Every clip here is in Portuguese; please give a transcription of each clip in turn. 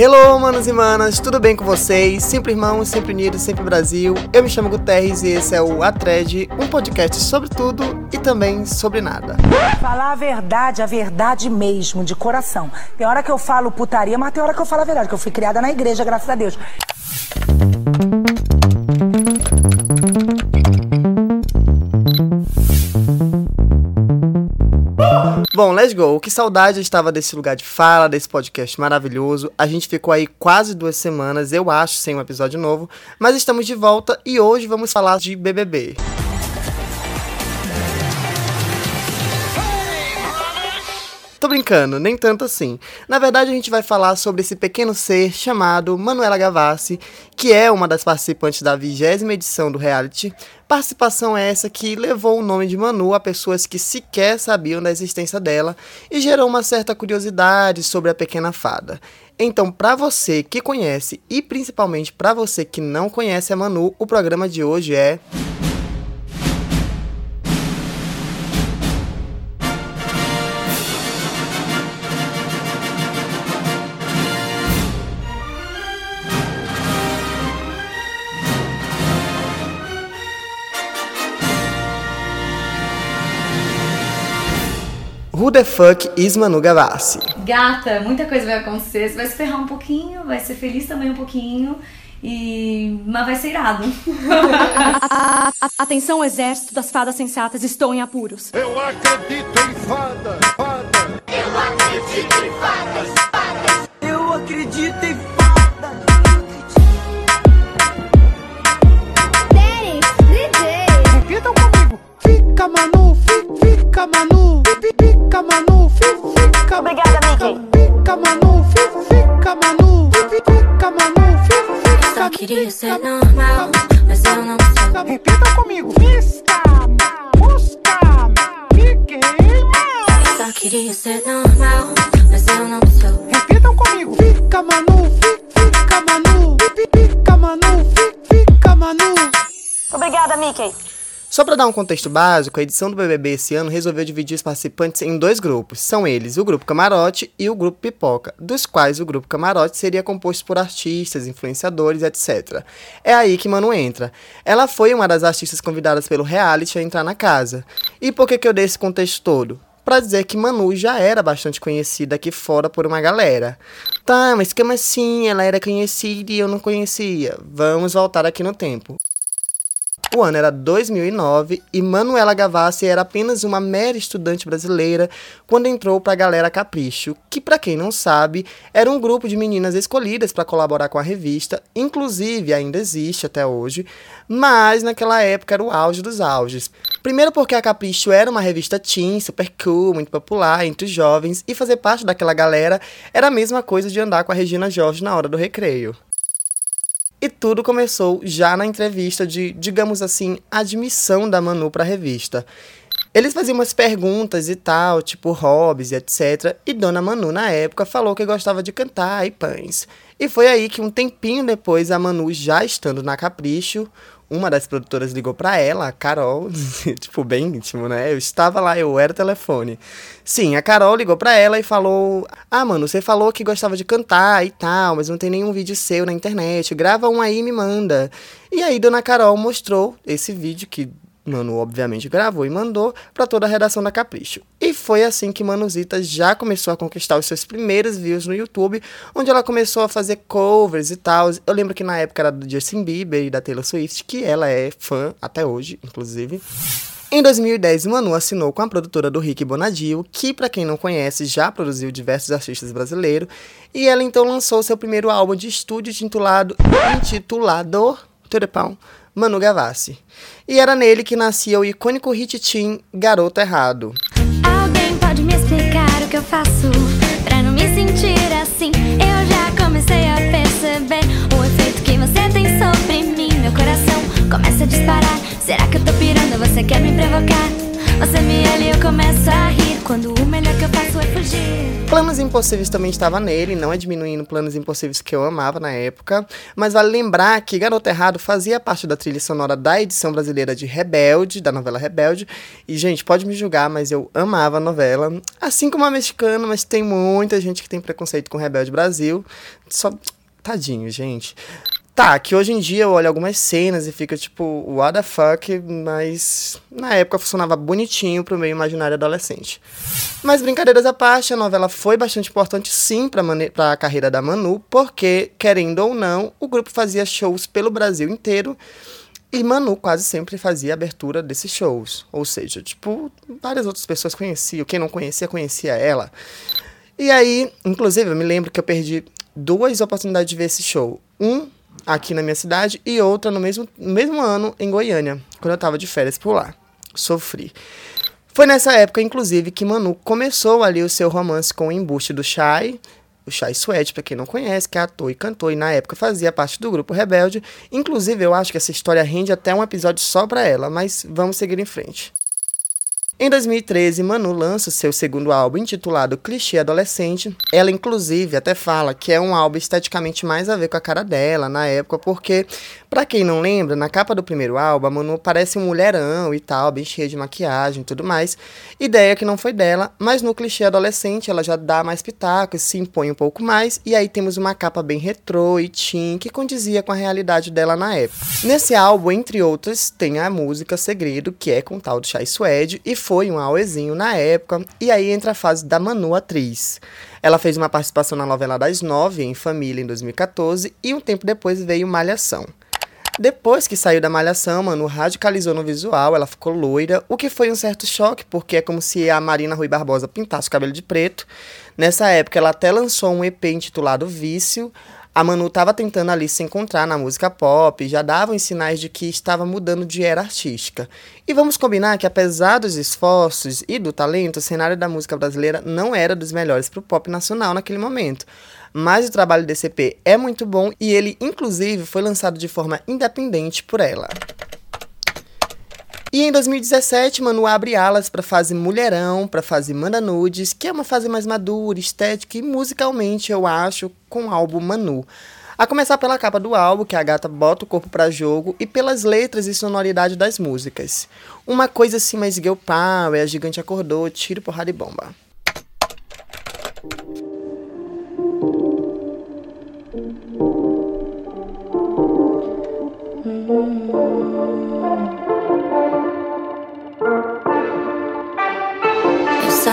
Hello, manos e manas, tudo bem com vocês? Sempre irmãos, sempre unidos, sempre Brasil. Eu me chamo Guterres e esse é o Atred, um podcast sobre tudo e também sobre nada. Falar a verdade, a verdade mesmo, de coração. Tem hora que eu falo putaria, mas tem hora que eu falo a verdade, que eu fui criada na igreja, graças a Deus. Go. Que saudade eu estava desse lugar de fala, desse podcast maravilhoso. A gente ficou aí quase duas semanas, eu acho, sem um episódio novo. Mas estamos de volta e hoje vamos falar de BBB. Tô brincando, nem tanto assim. Na verdade, a gente vai falar sobre esse pequeno ser chamado Manuela Gavassi, que é uma das participantes da vigésima edição do reality. Participação essa que levou o nome de Manu a pessoas que sequer sabiam da existência dela e gerou uma certa curiosidade sobre a pequena fada. Então, para você que conhece e principalmente para você que não conhece a Manu, o programa de hoje é Who the fuck is Manu Gavassi? Gata, muita coisa vai acontecer. Você vai se ferrar um pouquinho, vai ser feliz também um pouquinho. E... Mas vai ser irado. Atenção, exército das fadas sensatas, estou em apuros. Eu acredito em fada, fada. Eu acredito em fadas, fadas. Eu acredito em Daddy, DJ. Repitam comigo. Fica, Manu, fi- fica, Manu. Fi- Fica, Manu, fi- fica. Obrigada, Mickey. Fica, Manu, fi- fica, Manu. Fi- Fica, Manu, fi- fica. Só queria ser normal, mas eu não sou. Repitam comigo. Vista, busca, queima. Só queria ser normal, mas eu não sou. Repitam comigo. Fica, Manu, fi- fica, Manu. Fi- Fica, Manu, fi- fica, Manu. Obrigada, Mickey. Só para dar um contexto básico, a edição do BBB esse ano resolveu dividir os participantes em dois grupos. São eles o grupo Camarote e o grupo Pipoca, dos quais o grupo Camarote seria composto por artistas, influenciadores, etc. É aí que Manu entra. Ela foi uma das artistas convidadas pelo reality a entrar na casa. E por que, que eu dei esse contexto todo? Pra dizer que Manu já era bastante conhecida aqui fora por uma galera. Tá, mas como assim? Ela era conhecida e eu não conhecia. Vamos voltar aqui no tempo. O ano era 2009 e Manuela Gavassi era apenas uma mera estudante brasileira quando entrou para a Galera Capricho, que para quem não sabe, era um grupo de meninas escolhidas para colaborar com a revista, inclusive ainda existe até hoje, mas naquela época era o auge dos auges. Primeiro porque a Capricho era uma revista teen, super cool, muito popular entre os jovens, e fazer parte daquela galera era a mesma coisa de andar com a Regina Jorge na hora do recreio. E tudo começou já na entrevista de, digamos assim, admissão da Manu para a revista. Eles faziam umas perguntas e tal, tipo hobbies e etc. E Dona Manu, na época, falou que gostava de cantar e pães. E foi aí que, um tempinho depois, a Manu, já estando na Capricho, uma das produtoras ligou pra ela, a Carol, tipo, bem íntimo, né? Eu estava lá, eu era telefone. Sim, a Carol ligou pra ela e falou: Ah, mano, você falou que gostava de cantar e tal, mas não tem nenhum vídeo seu na internet. Grava um aí e me manda. E aí, Dona Carol mostrou esse vídeo que Manu, obviamente, gravou e mandou para toda a redação da Capricho. E foi assim que Manuzita já começou a conquistar os seus primeiros views no YouTube, onde ela começou a fazer covers e tal. Eu lembro que na época era do Justin Bieber e da Taylor Swift, que ela é fã até hoje, inclusive. Em 2010, Manu assinou com a produtora do Rick Bonadio, que, para quem não conhece, já produziu diversos artistas brasileiros, e ela então lançou seu primeiro álbum de estúdio intitulado, intitulado Turepão, Manu Gavassi. E era nele que nascia o icônico hit teen Garoto Errado. Alguém pode me explicar o que eu faço pra não me sentir assim? Eu já comecei a perceber o efeito que você tem sobre mim. Meu coração começa a disparar. Será que eu tô pirando? Você quer me provocar? Você me olha e eu começo a rir. Quando o melhor que eu faço Planos Impossíveis também estava nele, não é diminuindo Planos Impossíveis que eu amava na época, mas vale lembrar que Garoto Errado fazia parte da trilha sonora da edição brasileira de Rebelde, da novela Rebelde, e gente, pode me julgar, mas eu amava a novela, assim como a mexicana, mas tem muita gente que tem preconceito com Rebelde Brasil, só tadinho, gente. Tá, que hoje em dia eu olho algumas cenas e fica tipo, what the fuck, mas na época funcionava bonitinho pro meio imaginário adolescente. Mas brincadeiras à parte, a novela foi bastante importante sim pra, pra carreira da Manu, porque, querendo ou não, o grupo fazia shows pelo Brasil inteiro e Manu quase sempre fazia abertura desses shows. Ou seja, tipo, várias outras pessoas conheciam, quem não conhecia, conhecia ela. E aí, inclusive, eu me lembro que eu perdi duas oportunidades de ver esse show. Um aqui na minha cidade e outra no mesmo, mesmo ano em Goiânia, quando eu tava de férias por lá. Sofri. Foi nessa época, inclusive, que Manu começou ali o seu romance com o embuste do Shai, o Shai Suede, pra quem não conhece, que é ator e cantor, e na época fazia parte do grupo Rebelde. Inclusive, eu acho que essa história rende até um episódio só pra ela, mas vamos seguir em frente. Em 2013, Manu lança seu segundo álbum intitulado Clichê Adolescente. Ela, inclusive, até fala que é um álbum esteticamente mais a ver com a cara dela na época, porque, pra quem não lembra, na capa do primeiro álbum, a Manu parece um mulherão e tal, bem cheia de maquiagem e tudo mais. Ideia que não foi dela, mas no clichê adolescente ela já dá mais pitacos, se impõe um pouco mais, e aí temos uma capa bem retrô e teen que condizia com a realidade dela na época. Nesse álbum, entre outras, tem a música Segredo, que é com o tal do Chai Suede, e foi um auezinho na época, e aí entra a fase da Manu atriz. Ela fez uma participação na novela das nove, em Família, em 2014, e um tempo depois veio Malhação. Depois que saiu da Malhação, Manu radicalizou no visual, ela ficou loira, o que foi um certo choque, porque é como se a Marina Rui Barbosa pintasse o cabelo de preto. Nessa época, ela até lançou um EP intitulado Vício. A Manu estava tentando ali se encontrar na música pop, já davam sinais de que estava mudando de era artística. E vamos combinar que, apesar dos esforços e do talento, o cenário da música brasileira não era dos melhores para o pop nacional naquele momento. Mas o trabalho desse EP é muito bom e ele, inclusive, foi lançado de forma independente por ela. E em 2017, Manu abre alas para a fase Mulherão, para a fase Manda Nudes, que é uma fase mais madura, estética e musicalmente, eu acho, com o álbum Manu. A começar pela capa do álbum, que a gata bota o corpo para jogo, e pelas letras e sonoridade das músicas. Uma coisa assim mais girl power, a gigante acordou, tiro, porrada e bomba. Eu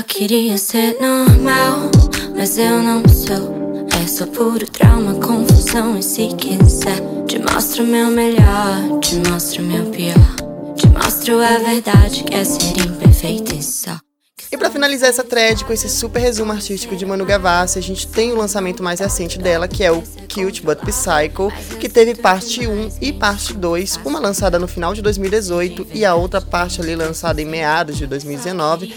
só queria ser normal, mas eu não sou. É só puro trauma, confusão. E se quiser, te mostro meu melhor, te mostro meu pior. Te mostro a verdade que é ser imperfeito e só. E pra finalizar essa thread com esse super resumo artístico de Manu Gavassi, a gente tem o lançamento mais recente dela, que é o Cute But Psycho, que teve parte 1 e parte 2, uma lançada no final de 2018 e a outra parte ali lançada em meados de 2019.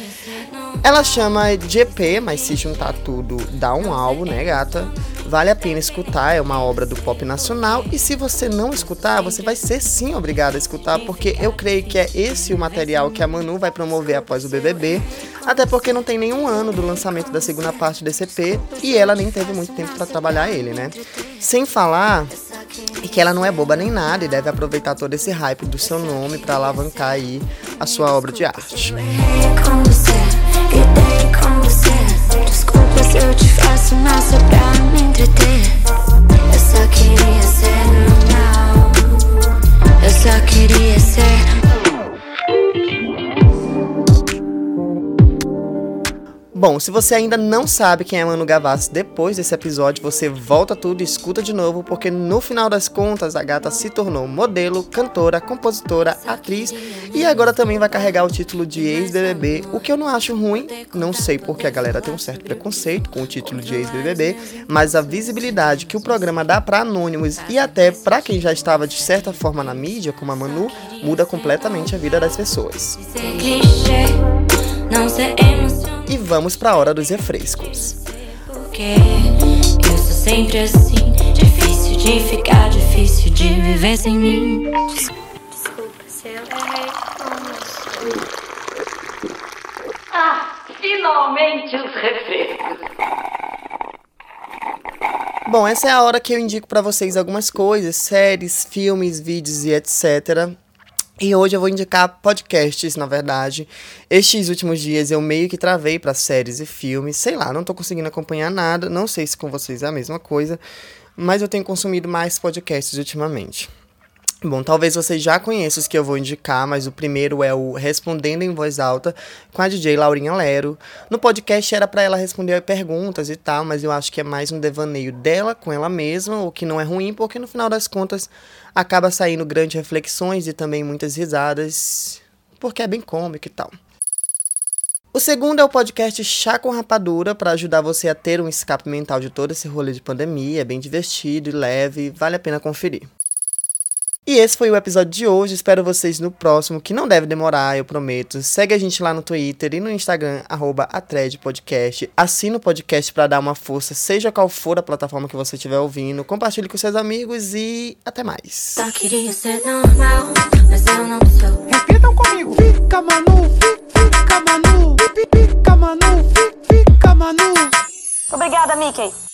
Ela chama EP, mas se juntar tudo dá um álbum, né, gata? Vale a pena escutar, é uma obra do pop nacional. E se você não escutar, você vai ser sim obrigado a escutar, porque eu creio que é esse o material que a Manu vai promover após o BBB. Até porque não tem nenhum ano do lançamento da segunda parte desse EP e ela nem teve muito tempo para trabalhar ele, né? Sem falar que ela não é boba nem nada e deve aproveitar todo esse hype do seu nome para alavancar aí a sua obra de arte. Errei com eu te faço mal só pra me entreter. Eu só queria ser normal. Eu só queria ser. Bom, se você ainda não sabe quem é Manu Gavassi, depois desse episódio você volta tudo e escuta de novo, porque no final das contas a gata se tornou modelo, cantora, compositora, atriz e agora também vai carregar o título de ex-BBB, o que eu não acho ruim, não sei porque a galera tem um certo preconceito com o título de ex-BBB, mas a visibilidade que o programa dá para anônimos e até para quem já estava de certa forma na mídia, como a Manu, muda completamente a vida das pessoas. Não ser. E vamos para a hora dos refrescos. Porque eu sou sempre assim. Difícil de ficar, difícil de viver sem mim. Desculpa se eu errei. Ah, finalmente os refrescos. Bom, essa é a hora que eu indico pra vocês algumas coisas, séries, filmes, vídeos e etc. E hoje eu vou indicar podcasts, na verdade. Estes últimos dias eu meio que travei para séries e filmes. Sei lá, não tô conseguindo acompanhar nada. Não sei se com vocês é a mesma coisa. Mas eu tenho consumido mais podcasts ultimamente. Bom, talvez vocês já conheçam os que eu vou indicar, mas o primeiro é o Respondendo em Voz Alta com a DJ Laurinha Lero. No podcast era para ela responder perguntas e tal, mas eu acho que é mais um devaneio dela com ela mesma, o que não é ruim, porque no final das contas acaba saindo grandes reflexões e também muitas risadas, porque é bem cômico e tal. O segundo é o podcast Chá com Rapadura, para ajudar você a ter um escape mental de todo esse rolê de pandemia. É bem divertido e leve, vale a pena conferir. E esse foi o episódio de hoje. Espero vocês no próximo, que não deve demorar, eu prometo. Segue a gente lá no Twitter e no Instagram, arroba Podcast. Assina o podcast para dar uma força, seja qual for a plataforma que você estiver ouvindo. Compartilhe com seus amigos e até mais. Só queria ser normal, mas eu não sou. Repitam comigo. Fica Manu, fi- fica Manu, Fi- fi- fica Manu, fi- fica Manu. Obrigada, Mickey.